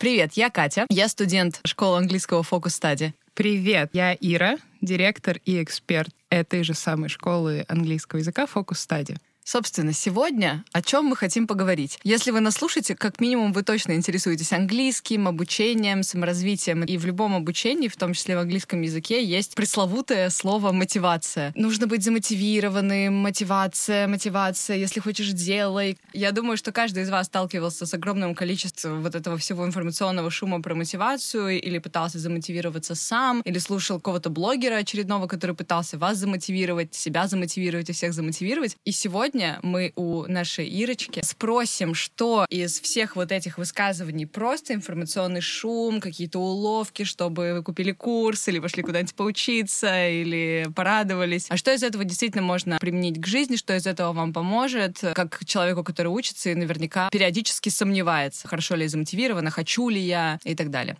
Привет, я Катя. Я студент школы английского Study. Привет, я Ира, директор и эксперт этой же самой школы английского языка Focus Study. Собственно, сегодня о чем мы хотим поговорить. Если вы нас слушаете, как минимум вы точно интересуетесь английским, обучением, саморазвитием. И в любом обучении, в том числе в английском языке, есть пресловутое слово «мотивация». Нужно быть замотивированным, мотивация, мотивация, если хочешь, делай. Я думаю, что каждый из вас сталкивался с огромным количеством вот этого всего информационного шума про мотивацию или пытался замотивироваться сам, или слушал кого-то блогера очередного, который пытался вас замотивировать, себя замотивировать и всех замотивировать. И сегодня сегодня мы у нашей Ирочки спросим, что из всех вот этих высказываний просто информационный шум, какие-то уловки, чтобы вы купили курс или пошли куда-нибудь поучиться или порадовались. А что из этого действительно можно применить к жизни, что из этого вам поможет, как человеку, который учится и наверняка периодически сомневается, хорошо ли я замотивирована, хочу ли я и так далее.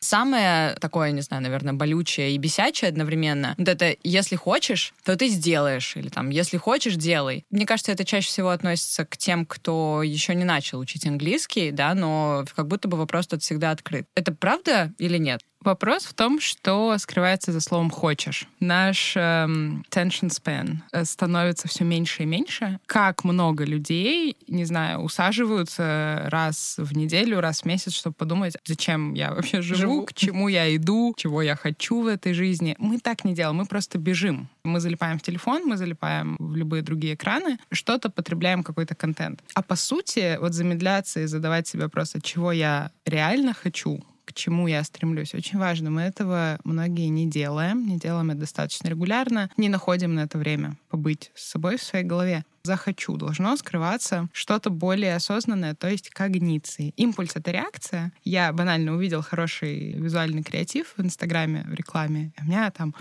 Самое такое, не знаю, наверное, болючее и бесячее одновременно, вот это «если хочешь, то ты сделаешь», или там «если хочешь, делай». Мне кажется, это чаще всего относится к тем, кто еще не начал учить английский, да, но как будто бы вопрос тут всегда открыт. Это правда или нет? Вопрос в том, что скрывается за словом «хочешь». Наш эм, tension span э, становится все меньше и меньше. Как много людей, не знаю, усаживаются раз в неделю, раз в месяц, чтобы подумать, зачем я вообще живу, живу, к чему я иду, чего я хочу в этой жизни. Мы так не делаем, мы просто бежим. Мы залипаем в телефон, мы залипаем в любые другие экраны, что-то потребляем какой-то контент. А по сути, вот замедляться и задавать себе просто, чего я реально хочу, к чему я стремлюсь, очень важно. Мы этого многие не делаем, не делаем это достаточно регулярно, не находим на это время побыть с собой в своей голове. Захочу должно скрываться что-то более осознанное, то есть когниции. Импульс — это реакция. Я банально увидел хороший визуальный креатив в Инстаграме, в рекламе, у меня там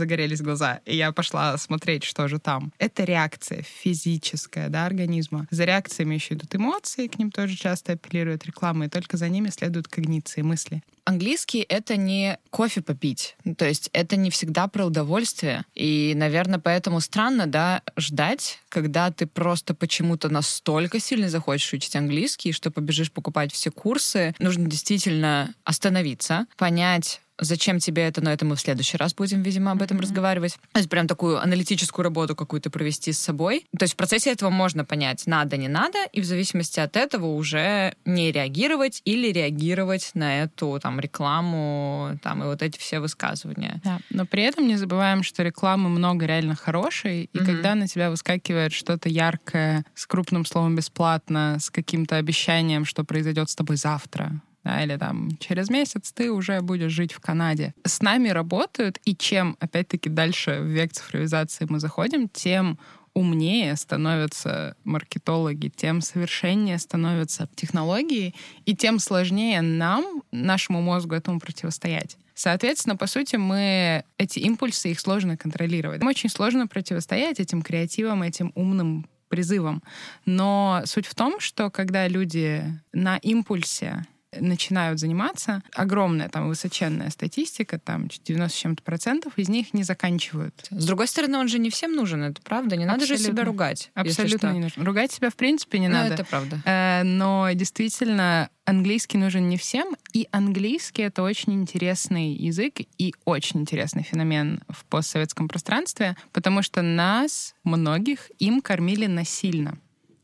загорелись глаза, и я пошла смотреть, что же там. Это реакция физическая, да, организма. За реакциями еще идут эмоции, к ним тоже часто апеллируют рекламы, и только за ними следуют когниции, мысли. Английский — это не кофе попить. То есть это не всегда про удовольствие. И, наверное, поэтому странно, да, ждать, когда ты просто почему-то настолько сильно захочешь учить английский, что побежишь покупать все курсы. Нужно действительно остановиться, понять, Зачем тебе это? Но это мы в следующий раз будем, видимо, об этом mm-hmm. разговаривать. То есть прям такую аналитическую работу какую-то провести с собой. То есть в процессе этого можно понять, надо, не надо, и в зависимости от этого уже не реагировать или реагировать на эту там рекламу, там и вот эти все высказывания. Да, но при этом не забываем, что рекламы много реально хорошей, и mm-hmm. когда на тебя выскакивает что-то яркое с крупным словом бесплатно, с каким-то обещанием, что произойдет с тобой завтра, да, или там через месяц ты уже будешь жить в Канаде. С нами работают, и чем, опять-таки, дальше в век цифровизации мы заходим, тем умнее становятся маркетологи, тем совершеннее становятся технологии, и тем сложнее нам, нашему мозгу, этому противостоять. Соответственно, по сути, мы эти импульсы, их сложно контролировать. Нам очень сложно противостоять этим креативам, этим умным призывам. Но суть в том, что когда люди на импульсе начинают заниматься, огромная там высоченная статистика, там 90 с чем-то процентов из них не заканчивают. С другой стороны, он же не всем нужен, это правда. Не надо Абсолютно. же себя ругать. Абсолютно не нужно. Ругать себя в принципе не ну, надо. это правда. Э, но действительно английский нужен не всем, и английский — это очень интересный язык и очень интересный феномен в постсоветском пространстве, потому что нас, многих, им кормили насильно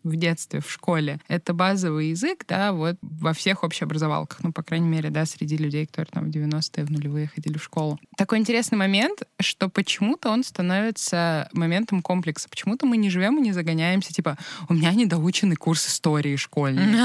в детстве, в школе. Это базовый язык, да, вот во всех общеобразовалках, ну, по крайней мере, да, среди людей, которые там в 90-е, в нулевые ходили в школу. Такой интересный момент, что почему-то он становится моментом комплекса. Почему-то мы не живем и не загоняемся, типа, у меня недоученный курс истории школьный.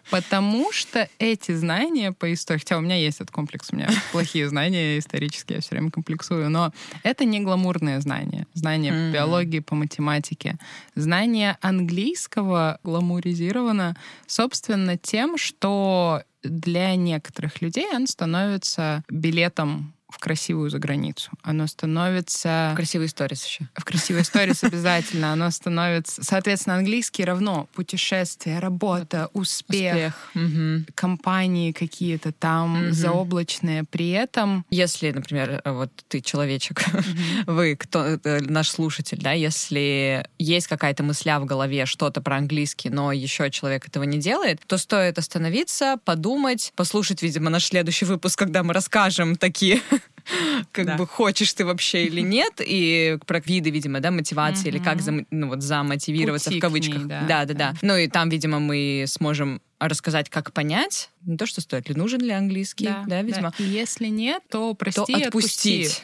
Потому что эти знания по истории, хотя у меня есть этот комплекс, у меня плохие знания исторические, я все время комплексую, но это не гламурные знания. Знания по биологии, по математике. Знания английского ласково гламуризировано, собственно, тем, что для некоторых людей он становится билетом в красивую заграницу. Оно становится... В красивые сторис еще. В красивые сторис обязательно. Оно становится... Соответственно, английский равно путешествие, работа, успех, успех. Угу. компании какие-то там угу. заоблачные. При этом... Если, например, вот ты человечек, угу. вы, кто э, наш слушатель, да, если есть какая-то мысля в голове, что-то про английский, но еще человек этого не делает, то стоит остановиться, подумать, послушать, видимо, наш следующий выпуск, когда мы расскажем такие как да. бы хочешь ты вообще или нет, и про виды, видимо, да, мотивации, или как за, ну, вот, замотивироваться Пути в кавычках. Ней, да, да, да, да. Ну и там, видимо, мы сможем рассказать, как понять, не то, что стоит ли, нужен ли английский, да, да видимо. Да. И если нет, то прости то отпустить.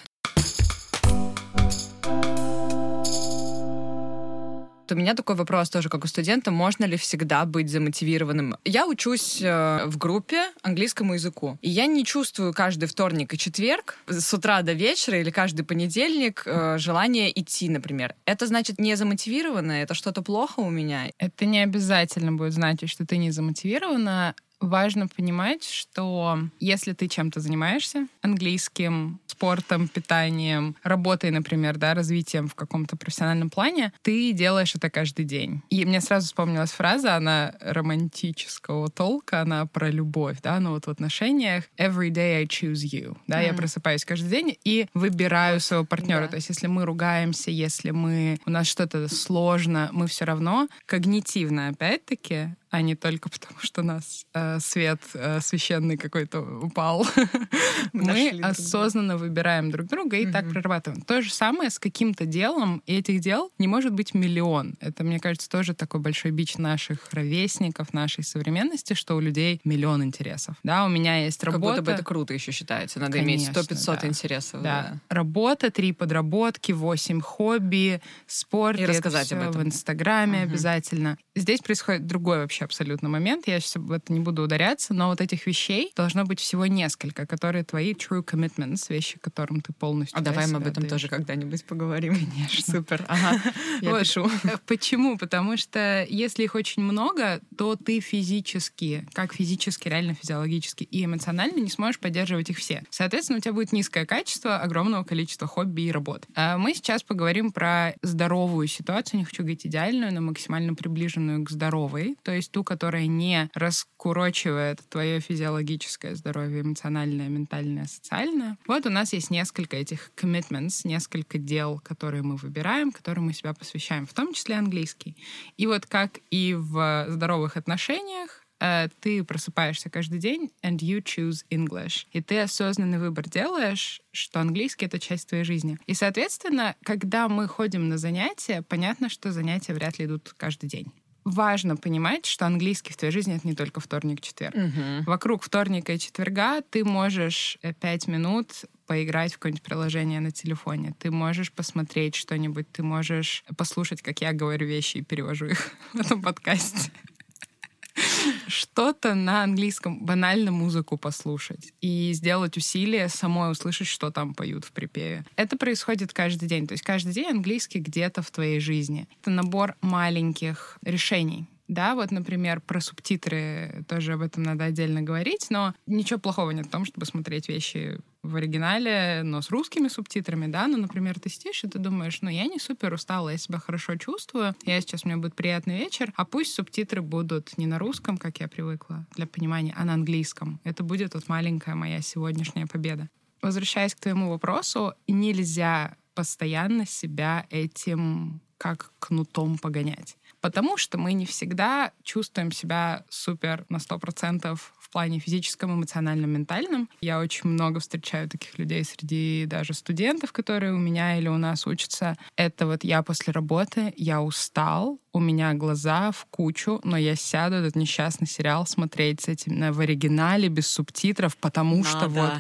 У меня такой вопрос тоже, как у студента, можно ли всегда быть замотивированным? Я учусь э, в группе английскому языку, и я не чувствую каждый вторник и четверг с утра до вечера или каждый понедельник э, желание идти, например. Это значит не замотивировано, это что-то плохо у меня? Это не обязательно будет значить, что ты не замотивирована важно понимать, что если ты чем-то занимаешься, английским, спортом, питанием, работой, например, да, развитием в каком-то профессиональном плане, ты делаешь это каждый день. И мне сразу вспомнилась фраза, она романтического толка, она про любовь, да, ну вот в отношениях «every day I choose you», да, mm. я просыпаюсь каждый день и выбираю своего партнера. Да. То есть если мы ругаемся, если мы, у нас что-то сложно, мы все равно когнитивно, опять-таки, а не только потому, что у нас э, свет э, священный какой-то упал. Мы осознанно выбираем друг друга и так прорабатываем. То же самое с каким-то делом, и этих дел не может быть миллион. Это, мне кажется, тоже такой большой бич наших ровесников, нашей современности, что у людей миллион интересов. Да, у меня есть работа. Как будто бы это круто еще считается. Надо иметь 100-500 интересов. Да. Работа, три подработки, восемь хобби, спорт. И рассказать об этом. В Инстаграме обязательно. Здесь происходит другой вообще абсолютно момент. Я сейчас в это не буду ударяться, но вот этих вещей должно быть всего несколько, которые твои true commitments, вещи, которым ты полностью... А давай мы об этом тоже когда-нибудь поговорим. Конечно. Супер. Ага. Я вот. пишу. Э, почему? Потому что если их очень много, то ты физически, как физически, реально физиологически и эмоционально не сможешь поддерживать их все. Соответственно, у тебя будет низкое качество огромного количества хобби и работ. А мы сейчас поговорим про здоровую ситуацию, не хочу говорить идеальную, но максимально приближенную к здоровой. То есть ту, которая не раскурочивает твое физиологическое здоровье, эмоциональное, ментальное, социальное. Вот у нас есть несколько этих commitments, несколько дел, которые мы выбираем, которым мы себя посвящаем, в том числе английский. И вот как и в здоровых отношениях, э, ты просыпаешься каждый день and you choose English. И ты осознанный выбор делаешь, что английский — это часть твоей жизни. И, соответственно, когда мы ходим на занятия, понятно, что занятия вряд ли идут каждый день важно понимать, что английский в твоей жизни это не только вторник-четверг. Угу. Вокруг вторника и четверга ты можешь э, пять минут поиграть в какое-нибудь приложение на телефоне. Ты можешь посмотреть что-нибудь, ты можешь послушать, как я говорю вещи и перевожу их в этом подкасте что-то на английском, банально музыку послушать и сделать усилие самой услышать, что там поют в припеве. Это происходит каждый день. То есть каждый день английский где-то в твоей жизни. Это набор маленьких решений, да, вот, например, про субтитры тоже об этом надо отдельно говорить, но ничего плохого нет в том, чтобы смотреть вещи в оригинале, но с русскими субтитрами, да, ну, например, ты сидишь и ты думаешь, ну, я не супер устала, я себя хорошо чувствую, я сейчас, у меня будет приятный вечер, а пусть субтитры будут не на русском, как я привыкла, для понимания, а на английском. Это будет вот маленькая моя сегодняшняя победа. Возвращаясь к твоему вопросу, нельзя постоянно себя этим как кнутом погонять потому что мы не всегда чувствуем себя супер на сто процентов в плане физическом, эмоциональном, ментальном. Я очень много встречаю таких людей среди даже студентов, которые у меня или у нас учатся. Это вот я после работы, я устал, у меня глаза в кучу, но я сяду этот несчастный сериал смотреть с этим в оригинале без субтитров, потому Надо. что вот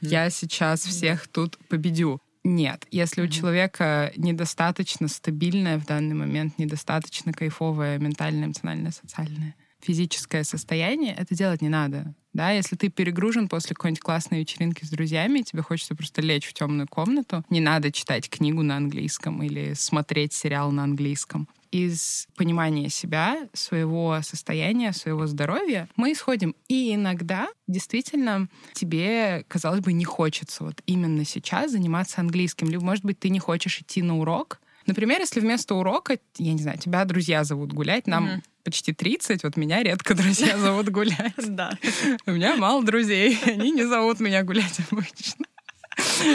я сейчас всех тут победю. Нет, если mm-hmm. у человека недостаточно стабильное в данный момент, недостаточно кайфовое ментальное, эмоциональное, социальное, физическое состояние, это делать не надо. Да, если ты перегружен после какой-нибудь классной вечеринки с друзьями, и тебе хочется просто лечь в темную комнату, не надо читать книгу на английском или смотреть сериал на английском. Из понимания себя, своего состояния, своего здоровья мы исходим. И иногда действительно тебе, казалось бы, не хочется вот именно сейчас заниматься английским. Либо, может быть, ты не хочешь идти на урок, Например, если вместо урока, я не знаю, тебя друзья зовут гулять, нам mm-hmm. почти 30, вот меня редко друзья зовут гулять. Да. У меня мало друзей, они не зовут меня гулять обычно.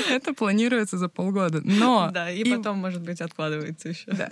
Это планируется за полгода. Но... Да, и, потом, может быть, откладывается еще. Да.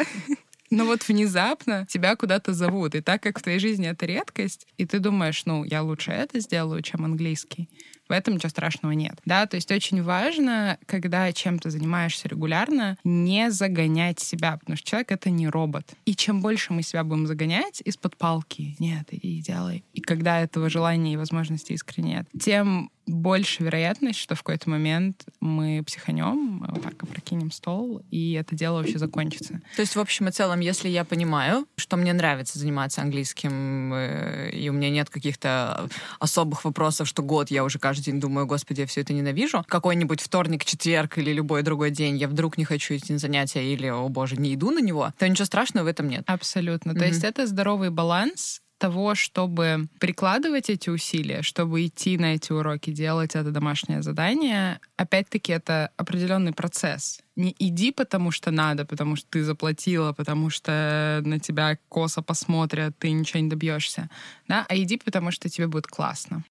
Но вот внезапно тебя куда-то зовут. И так как в твоей жизни это редкость, и ты думаешь, ну, я лучше это сделаю, чем английский, в этом ничего страшного нет. Да, то есть очень важно, когда чем-то занимаешься регулярно, не загонять себя, потому что человек — это не робот. И чем больше мы себя будем загонять из-под палки, нет, иди делай, и когда этого желания и возможности искренне нет, тем больше вероятность, что в какой-то момент мы психанем, вот так опрокинем стол, и это дело вообще закончится. То есть, в общем и целом, если я понимаю, что мне нравится заниматься английским, э, и у меня нет каких-то особых вопросов, что год я уже каждый день думаю, господи, я все это ненавижу, какой-нибудь вторник, четверг или любой другой день я вдруг не хочу идти на занятия или, о боже, не иду на него, то ничего страшного в этом нет. Абсолютно. Mm-hmm. То есть это здоровый баланс, того, чтобы прикладывать эти усилия, чтобы идти на эти уроки, делать это домашнее задание, опять-таки это определенный процесс. Не иди, потому что надо, потому что ты заплатила, потому что на тебя косо посмотрят, ты ничего не добьешься, да, а иди, потому что тебе будет классно.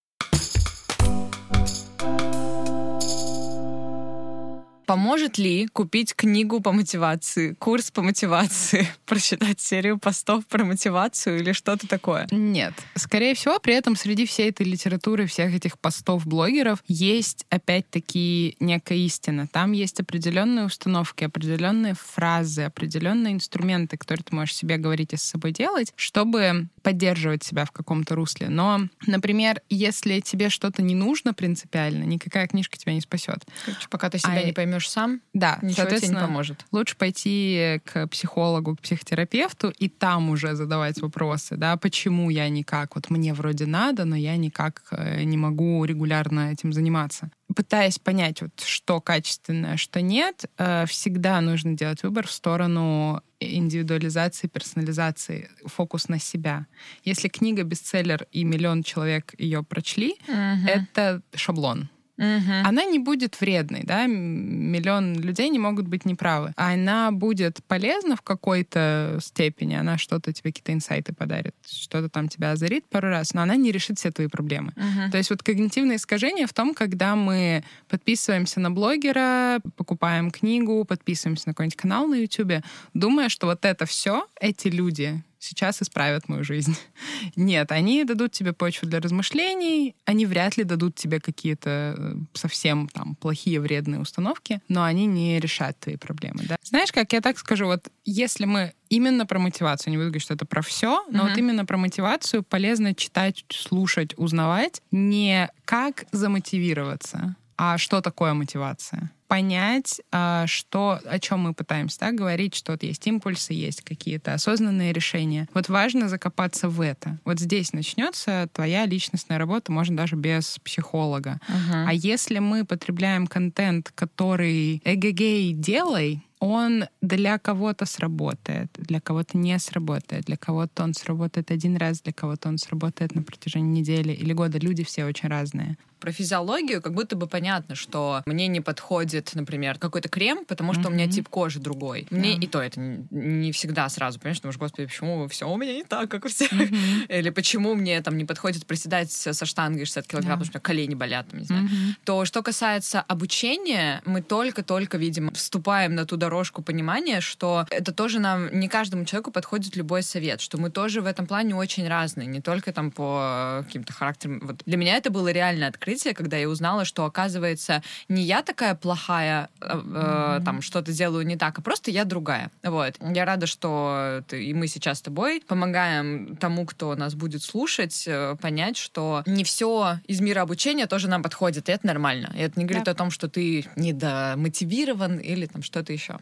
Поможет ли купить книгу по мотивации, курс по мотивации, прочитать серию постов про мотивацию или что-то такое? Нет. Скорее всего, при этом среди всей этой литературы, всех этих постов блогеров есть опять-таки некая истина. Там есть определенные установки, определенные фразы, определенные инструменты, которые ты можешь себе говорить и с собой делать, чтобы поддерживать себя в каком-то русле. Но, например, если тебе что-то не нужно принципиально, никакая книжка тебя не спасет. Короче, пока ты себя а не поймешь сам, да, ничего тебе не поможет. Лучше пойти к психологу, к психотерапевту и там уже задавать вопросы, да, почему я никак, вот мне вроде надо, но я никак э, не могу регулярно этим заниматься пытаясь понять, вот, что качественное, что нет, э, всегда нужно делать выбор в сторону индивидуализации, персонализации, фокус на себя. Если книга бестселлер и миллион человек ее прочли, угу. это шаблон. Угу. Она не будет вредной, да, миллион людей не могут быть неправы. Она будет полезна в какой-то степени, она что-то тебе, какие-то инсайты подарит, что-то там тебя озарит пару раз, но она не решит все твои проблемы. Угу. То есть вот когнитивное искажение в том, когда мы подписываемся на блогера, покупаем книгу, подписываемся на какой-нибудь канал на YouTube, думая, что вот это все, эти люди, сейчас исправят мою жизнь. Нет, они дадут тебе почву для размышлений, они вряд ли дадут тебе какие-то э, совсем там плохие, вредные установки, но они не решат твои проблемы. Да? Знаешь, как я так скажу, вот если мы именно про мотивацию, не буду говорить, что это про все, но mm-hmm. вот именно про мотивацию полезно читать, слушать, узнавать, не как замотивироваться, а что такое мотивация понять, а, что, о чем мы пытаемся да, говорить, что вот есть импульсы, есть какие-то осознанные решения. Вот важно закопаться в это. Вот здесь начнется твоя личностная работа, можно даже без психолога. Uh-huh. А если мы потребляем контент, который эгегей делай, он для кого-то сработает, для кого-то не сработает, для кого-то он сработает один раз, для кого-то он сработает на протяжении недели или года. Люди все очень разные про физиологию как будто бы понятно, что мне не подходит, например, какой-то крем, потому что mm-hmm. у меня тип кожи другой. Мне yeah. и то это не всегда сразу, понимаешь, потому что, господи, почему все у меня не так, как у всех? Mm-hmm. Или почему мне там не подходит приседать со штангой 60 килограмм, yeah. потому что у меня колени болят, там, не знаю. Mm-hmm. То, что касается обучения, мы только-только, видимо, вступаем на ту дорожку понимания, что это тоже нам, не каждому человеку подходит любой совет, что мы тоже в этом плане очень разные, не только там по каким-то характерам. Вот для меня это было реально открытие, открытие, когда я узнала, что, оказывается, не я такая плохая, э, mm-hmm. там, что-то делаю не так, а просто я другая. Вот. Я рада, что ты, и мы сейчас с тобой помогаем тому, кто нас будет слушать, э, понять, что не все из мира обучения тоже нам подходит, и это нормально. И это не говорит да. о том, что ты недомотивирован или там что-то еще.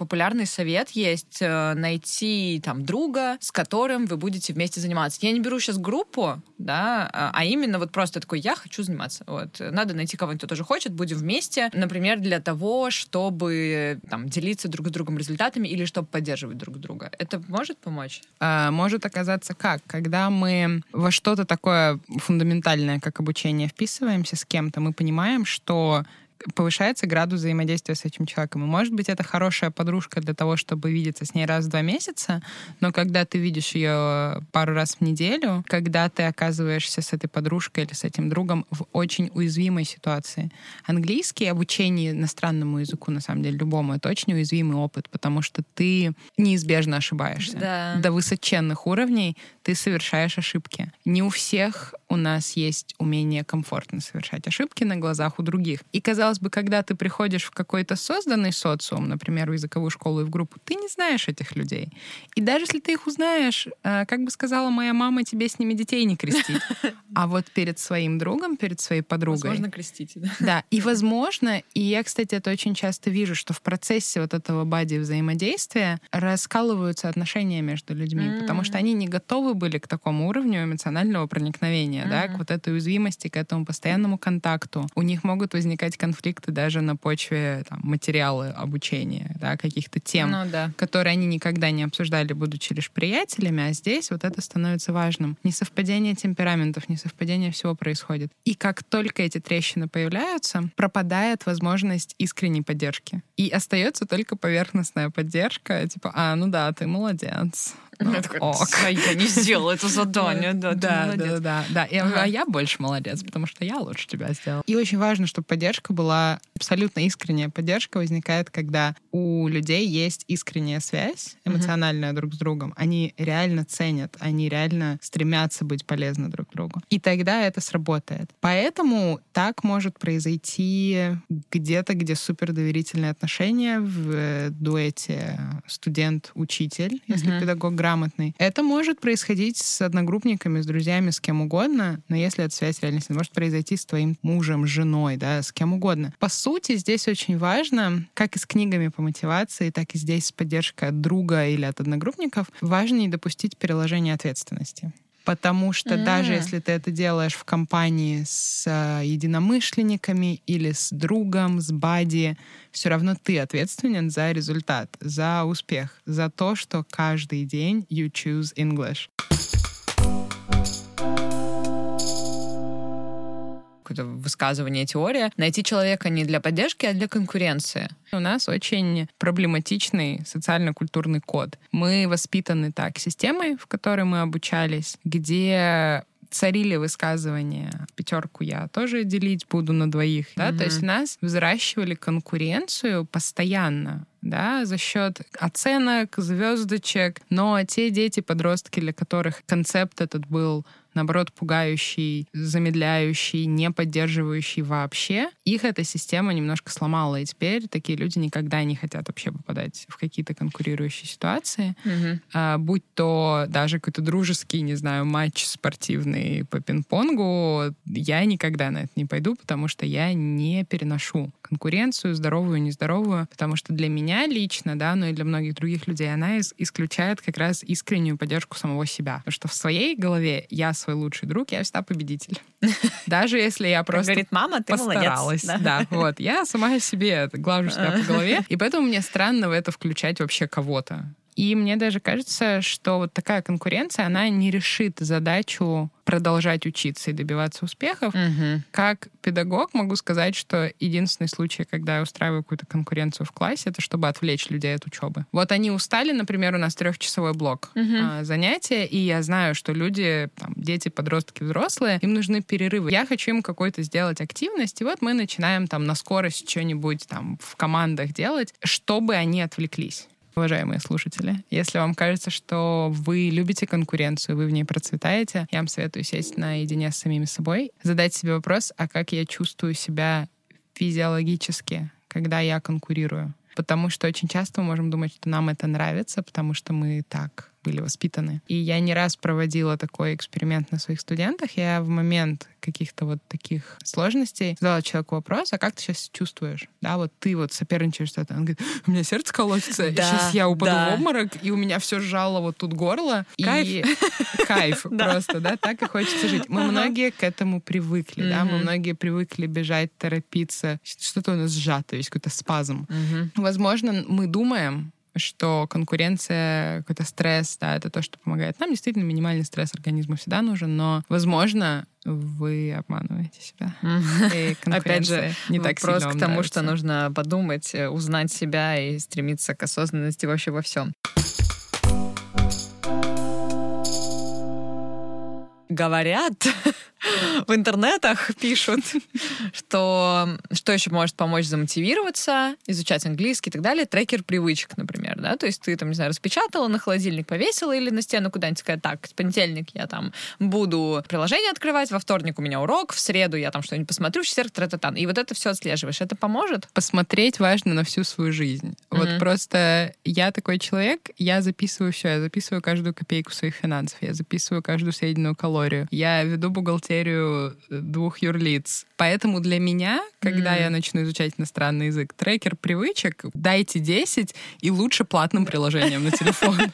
Популярный совет есть э, найти там друга, с которым вы будете вместе заниматься. Я не беру сейчас группу, да, а, а именно вот просто такой, я хочу заниматься. Вот. Надо найти кого-нибудь, кто тоже хочет, будем вместе, например, для того, чтобы там делиться друг с другом результатами или чтобы поддерживать друг друга. Это может помочь? А, может оказаться как? Когда мы во что-то такое фундаментальное, как обучение, вписываемся с кем-то, мы понимаем, что повышается градус взаимодействия с этим человеком. И, может быть, это хорошая подружка для того, чтобы видеться с ней раз в два месяца, но когда ты видишь ее пару раз в неделю, когда ты оказываешься с этой подружкой или с этим другом в очень уязвимой ситуации. Английский, обучение иностранному языку, на самом деле, любому, это очень уязвимый опыт, потому что ты неизбежно ошибаешься. Да. До высоченных уровней ты совершаешь ошибки. Не у всех у нас есть умение комфортно совершать ошибки на глазах у других. И, казалось бы, когда ты приходишь в какой-то созданный социум, например, в языковую школу и в группу, ты не знаешь этих людей. И даже если ты их узнаешь, э, как бы сказала моя мама, тебе с ними детей не крестить. А вот перед своим другом, перед своей подругой... Возможно, крестить, да. Да, и возможно, и я, кстати, это очень часто вижу, что в процессе вот этого бади взаимодействия раскалываются отношения между людьми, mm-hmm. потому что они не готовы были к такому уровню эмоционального проникновения, mm-hmm. да, к вот этой уязвимости, к этому постоянному контакту. У них могут возникать конфликты даже на почве там, материала обучения, да, каких-то тем, ну, да. которые они никогда не обсуждали, будучи лишь приятелями, а здесь вот это становится важным. Несовпадение темпераментов, не совпадение всего происходит. И как только эти трещины появляются, пропадает возможность искренней поддержки. И остается только поверхностная поддержка, типа, а, ну да, ты молодец. Ну, ок. Я не сделала это задание, да, да, да, да, да. А я больше молодец, потому что я лучше тебя сделала. И очень важно, чтобы поддержка была абсолютно искренняя. Поддержка возникает, когда у людей есть искренняя связь эмоциональная друг с другом. Они реально ценят, они реально стремятся быть полезны друг другу. И тогда это сработает. Поэтому так может произойти где-то, где супер доверительные отношения в дуэте студент-учитель, если педагог грамотный. Это может происходить с одногруппниками, с друзьями, с кем угодно, но если эта связь реально может произойти с твоим мужем, женой, да, с кем угодно. По сути, здесь очень важно, как и с книгами по мотивации, так и здесь с поддержкой от друга или от одногруппников, важно не допустить переложения ответственности. Потому что mm. даже если ты это делаешь в компании с э, единомышленниками или с другом, с бади, все равно ты ответственен за результат, за успех, за то, что каждый день you choose English. Какое-то высказывание, теория, найти человека не для поддержки, а для конкуренции. У нас очень проблематичный социально-культурный код. Мы воспитаны так системой, в которой мы обучались, где царили высказывания пятерку я тоже делить буду на двоих, да, mm-hmm. то есть нас взращивали конкуренцию постоянно да, за счет оценок, звездочек. Но те дети, подростки, для которых концепт этот был наоборот, пугающий, замедляющий, не поддерживающий вообще, их эта система немножко сломала. И теперь такие люди никогда не хотят вообще попадать в какие-то конкурирующие ситуации. Mm-hmm. А, будь то даже какой-то дружеский, не знаю, матч спортивный по пинг-понгу, я никогда на это не пойду, потому что я не переношу конкуренцию, здоровую, нездоровую, потому что для меня лично, да, но и для многих других людей, она исключает как раз искреннюю поддержку самого себя. Потому что в своей голове я свой лучший друг, я всегда победитель. Даже если я просто говорит, мама, ты постаралась. Молодец. Да. да, вот. Я сама себе глажу себя по голове, и поэтому мне странно в это включать вообще кого-то. И мне даже кажется, что вот такая конкуренция, она не решит задачу продолжать учиться и добиваться успехов. Угу. Как педагог могу сказать, что единственный случай, когда я устраиваю какую-то конкуренцию в классе, это чтобы отвлечь людей от учебы. Вот они устали, например, у нас трехчасовой блок угу. а, занятия, и я знаю, что люди, там, дети, подростки, взрослые, им нужны перерывы. Я хочу им какой-то сделать активность, и вот мы начинаем там на скорость что-нибудь там в командах делать, чтобы они отвлеклись. Уважаемые слушатели, если вам кажется, что вы любите конкуренцию, вы в ней процветаете, я вам советую сесть наедине с самими собой, задать себе вопрос, а как я чувствую себя физиологически, когда я конкурирую. Потому что очень часто мы можем думать, что нам это нравится, потому что мы так были воспитаны. И я не раз проводила такой эксперимент на своих студентах. Я в момент каких-то вот таких сложностей задала человеку вопрос, а как ты сейчас чувствуешь? Да, вот ты вот соперничаешь что-то. Он говорит, у меня сердце колотится, да, сейчас я упаду да. в обморок, и у меня все сжало вот тут горло. Кайф. И кайф просто, да, так и хочется жить. Мы многие к этому привыкли, да, мы многие привыкли бежать, торопиться. Что-то у нас сжато, есть какой-то спазм. Возможно, мы думаем, что конкуренция, какой-то стресс, да, это то, что помогает. Нам действительно минимальный стресс организма всегда нужен, но, возможно, вы обманываете себя. И Опять же, не так вопрос к тому, что нужно подумать, э, узнать себя и стремиться к осознанности вообще во всем. Говорят, в интернетах пишут, что что еще может помочь замотивироваться, изучать английский и так далее. Трекер привычек, например, да, то есть ты там, не знаю, распечатала, на холодильник повесила или на стену куда-нибудь сказать, так, в понедельник я там буду приложение открывать, во вторник у меня урок, в среду я там что-нибудь посмотрю, в четверг тра-та-тан. И вот это все отслеживаешь. Это поможет? Посмотреть важно на всю свою жизнь. Mm-hmm. Вот просто я такой человек, я записываю все, я записываю каждую копейку своих финансов, я записываю каждую съеденную калорию, я веду бухгалтерию бухгалтерию э, двух юрлиц. Поэтому для меня, когда mm. я начну изучать иностранный язык, трекер привычек дайте 10 и лучше платным приложением на телефон.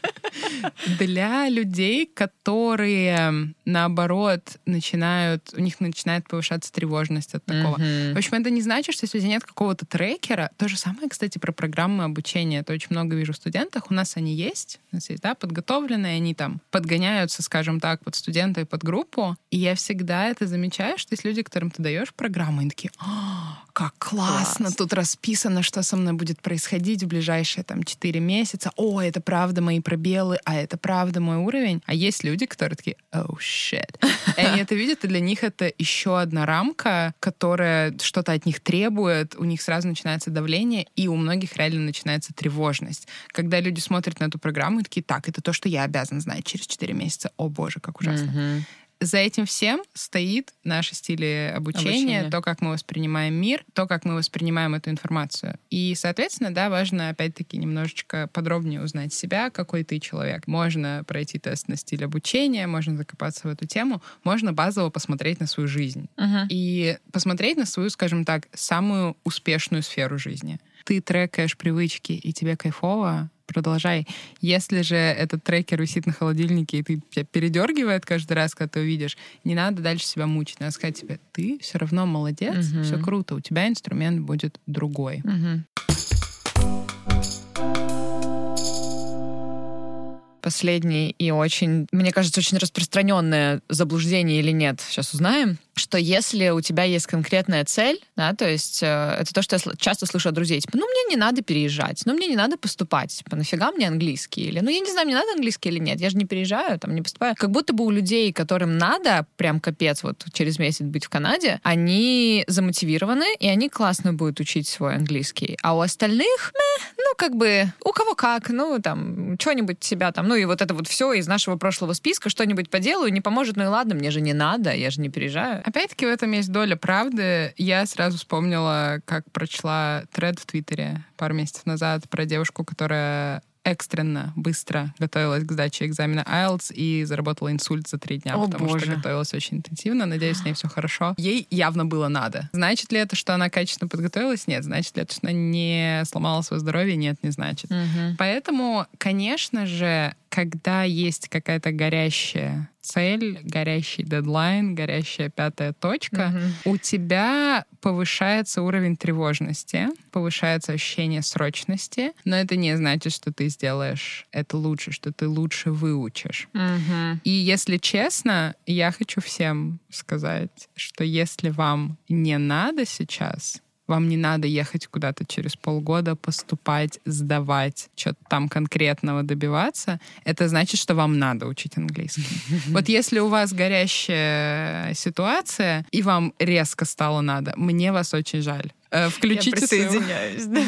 Для людей, которые, наоборот, начинают, у них начинает повышаться тревожность от такого. В общем, это не значит, что если у тебя нет какого-то трекера, то же самое, кстати, про программы обучения. Это очень много вижу в студентах. У нас они есть, у нас есть, да, подготовленные, они там подгоняются, скажем так, под студента и под группу. И я всегда это замечаю, что есть люди, которым ты даешь программу, и такие, «А, как классно, Класс. тут расписано, что со мной будет происходить в ближайшие там 4 месяца. О, это правда мои пробелы, а это правда мой уровень. А есть люди, которые такие, oh shit. И они это видят, и для них это еще одна рамка, которая что-то от них требует, у них сразу начинается давление, и у многих реально начинается тревожность. Когда люди смотрят на эту программу и такие, так, это то, что я обязан знать через 4 месяца. О боже, как ужасно. Mm-hmm за этим всем стоит наши стили обучения, Обучение. то, как мы воспринимаем мир, то, как мы воспринимаем эту информацию. И, соответственно, да, важно, опять-таки, немножечко подробнее узнать себя, какой ты человек. Можно пройти тест на стиль обучения, можно закопаться в эту тему, можно базово посмотреть на свою жизнь. Uh-huh. И посмотреть на свою, скажем так, самую успешную сферу жизни. Ты трекаешь привычки, и тебе кайфово, продолжай. Если же этот трекер висит на холодильнике, и ты тебя передергивает каждый раз, когда ты увидишь, не надо дальше себя мучить. Надо сказать тебе, ты все равно молодец, угу. все круто, у тебя инструмент будет другой. Угу. Последний и очень, мне кажется, очень распространенное заблуждение или нет, сейчас узнаем что если у тебя есть конкретная цель, да, то есть э, это то, что я часто слышу от друзей, типа, ну, мне не надо переезжать, ну, мне не надо поступать, типа, нафига мне английский? Или, ну, я не знаю, мне надо английский или нет, я же не переезжаю, там, не поступаю. Как будто бы у людей, которым надо прям капец вот через месяц быть в Канаде, они замотивированы, и они классно будут учить свой английский. А у остальных, мeh, ну, как бы, у кого как, ну, там, что-нибудь себя там, ну, и вот это вот все из нашего прошлого списка, что-нибудь поделаю, не поможет, ну и ладно, мне же не надо, я же не переезжаю. Опять-таки в этом есть доля правды. Я сразу вспомнила, как прочла тред в Твиттере пару месяцев назад про девушку, которая экстренно, быстро готовилась к сдаче экзамена IELTS и заработала инсульт за три дня, О, потому боже. что готовилась очень интенсивно. Надеюсь, с ней все хорошо. Ей явно было надо. Значит ли это, что она качественно подготовилась? Нет. Значит ли это, что она не сломала свое здоровье? Нет, не значит. Угу. Поэтому, конечно же, когда есть какая-то горящая цель, горящий дедлайн, горящая пятая точка, угу. у тебя повышается уровень тревожности, повышается ощущение срочности, но это не значит, что ты сделаешь это лучше, что ты лучше выучишь. Угу. И если честно, я хочу всем сказать, что если вам не надо сейчас вам не надо ехать куда-то через полгода, поступать, сдавать, что-то там конкретного добиваться. Это значит, что вам надо учить английский. Вот если у вас горящая ситуация, и вам резко стало надо, мне вас очень жаль. Э, включите своего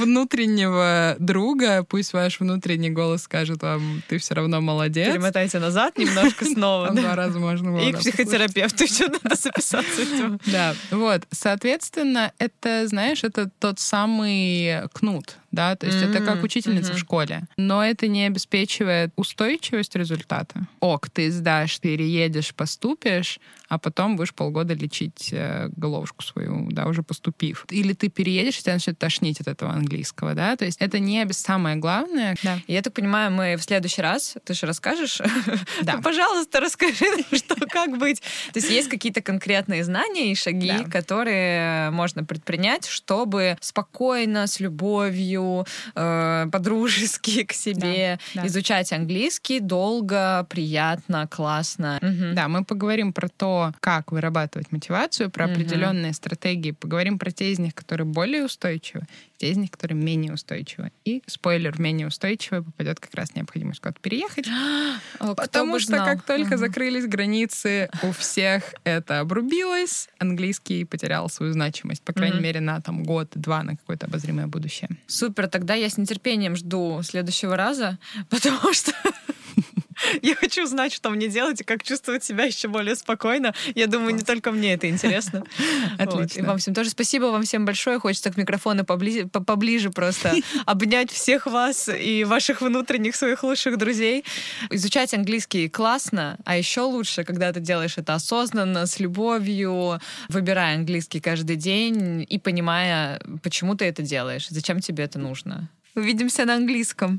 внутреннего друга, пусть ваш внутренний голос скажет вам, ты все равно молодец. Перемотайте назад немножко снова. Два раза можно было. И к психотерапевту еще надо записаться. Да, вот. Соответственно, это, знаешь, это тот самый кнут да, то есть mm-hmm. это как учительница mm-hmm. в школе. Но это не обеспечивает устойчивость результата. Ок, ты сдашь, переедешь, поступишь, а потом будешь полгода лечить э, головушку свою, да, уже поступив. Или ты переедешь, и тебя начнет тошнить от этого английского, да, то есть это не самое главное. Да. Я так понимаю, мы в следующий раз, ты же расскажешь? Да. Ну, пожалуйста, расскажи, что, как быть. То есть есть какие-то конкретные знания и шаги, да. которые можно предпринять, чтобы спокойно, с любовью, э, по-дружески к себе да, да. изучать английский долго, приятно, классно. Угу. Да, мы поговорим про то, как вырабатывать мотивацию, про угу. определенные стратегии, поговорим про те из них, которые более устойчивы, те из них, которые менее устойчивы. И спойлер, менее устойчивый попадет как раз необходимость куда-то переехать. О, потому что как только угу. закрылись границы, у всех это обрубилось, английский потерял свою значимость, по крайней угу. мере, на там год-два, на какое-то обозримое будущее. Супер, тогда я с нетерпением жду следующего раза, потому что я хочу знать, что мне делать и как чувствовать себя еще более спокойно. Я думаю, не только мне это интересно. Отлично. И вам всем тоже спасибо вам всем большое. Хочется к микрофону поближе, поближе просто обнять всех вас и ваших внутренних своих лучших друзей. Изучать английский классно, а еще лучше, когда ты делаешь это осознанно, с любовью, выбирая английский каждый день и понимая, почему ты это делаешь, зачем тебе это нужно. Увидимся на английском.